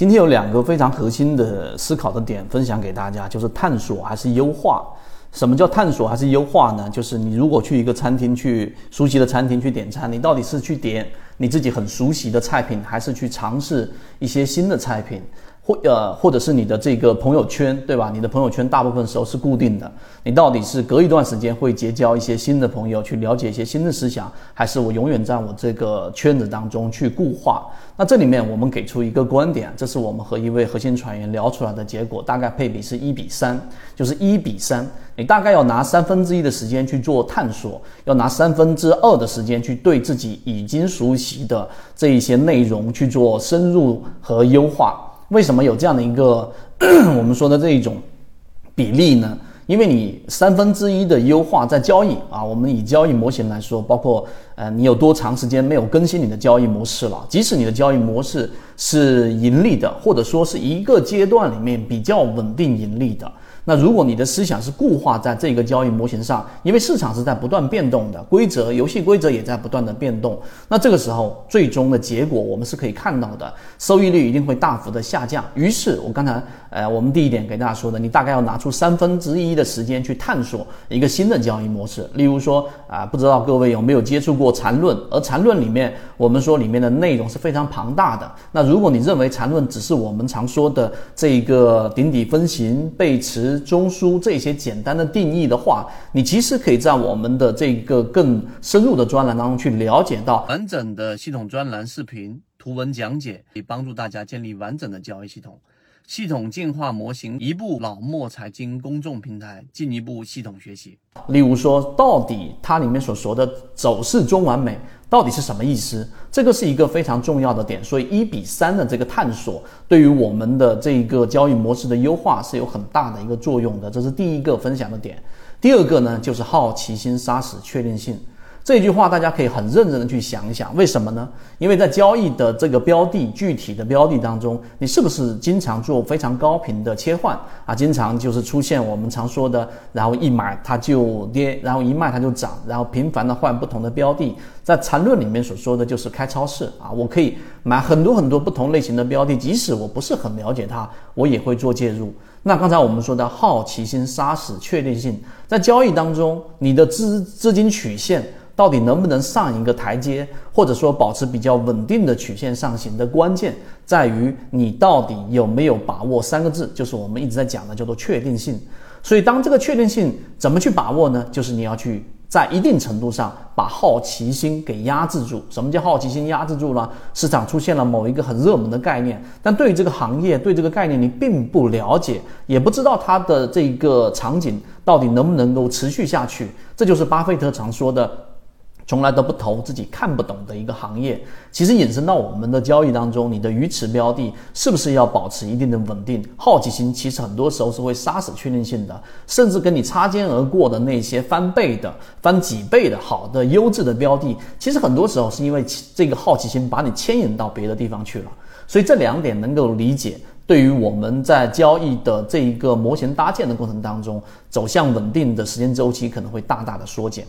今天有两个非常核心的思考的点分享给大家，就是探索还是优化。什么叫探索还是优化呢？就是你如果去一个餐厅去熟悉的餐厅去点餐，你到底是去点你自己很熟悉的菜品，还是去尝试一些新的菜品？或呃，或者是你的这个朋友圈，对吧？你的朋友圈大部分时候是固定的，你到底是隔一段时间会结交一些新的朋友，去了解一些新的思想，还是我永远在我这个圈子当中去固化？那这里面我们给出一个观点，这是我们和一位核心船员聊出来的结果，大概配比是一比三，就是一比三，你大概要拿三分之一的时间去做探索，要拿三分之二的时间去对自己已经熟悉的这一些内容去做深入和优化。为什么有这样的一个 我们说的这一种比例呢？因为你三分之一的优化在交易啊，我们以交易模型来说，包括呃你有多长时间没有更新你的交易模式了？即使你的交易模式是盈利的，或者说是一个阶段里面比较稳定盈利的。那如果你的思想是固化在这个交易模型上，因为市场是在不断变动的，规则、游戏规则也在不断的变动，那这个时候最终的结果我们是可以看到的，收益率一定会大幅的下降。于是，我刚才呃，我们第一点给大家说的，你大概要拿出三分之一的时间去探索一个新的交易模式。例如说啊，不知道各位有没有接触过缠论？而缠论里面，我们说里面的内容是非常庞大的。那如果你认为缠论只是我们常说的这个顶底分型、背驰。中枢这些简单的定义的话，你其实可以在我们的这个更深入的专栏当中去了解到完整的系统专栏视频、图文讲解，可以帮助大家建立完整的交易系统。系统进化模型，一部老墨财经公众平台进一步系统学习。例如说，到底它里面所说的走势中完美到底是什么意思？这个是一个非常重要的点。所以一比三的这个探索，对于我们的这一个交易模式的优化是有很大的一个作用的。这是第一个分享的点。第二个呢，就是好奇心杀死确定性。这句话大家可以很认真的去想一想，为什么呢？因为在交易的这个标的具体的标的当中，你是不是经常做非常高频的切换啊？经常就是出现我们常说的，然后一买它就跌，然后一卖它就涨，然后频繁的换不同的标的。在缠论里面所说的就是开超市啊，我可以买很多很多不同类型的标的，即使我不是很了解它，我也会做介入。那刚才我们说的好奇心杀死确定性，在交易当中，你的资资金曲线。到底能不能上一个台阶，或者说保持比较稳定的曲线上行的关键，在于你到底有没有把握三个字，就是我们一直在讲的叫做确定性。所以，当这个确定性怎么去把握呢？就是你要去在一定程度上把好奇心给压制住。什么叫好奇心压制住呢？市场出现了某一个很热门的概念，但对于这个行业、对这个概念你并不了解，也不知道它的这个场景到底能不能够持续下去。这就是巴菲特常说的。从来都不投自己看不懂的一个行业，其实引申到我们的交易当中，你的鱼池标的是不是要保持一定的稳定？好奇心其实很多时候是会杀死确定性的，甚至跟你擦肩而过的那些翻倍的、翻几倍的好的优质的标的，其实很多时候是因为这个好奇心把你牵引到别的地方去了。所以这两点能够理解，对于我们在交易的这一个模型搭建的过程当中，走向稳定的时间周期可能会大大的缩减。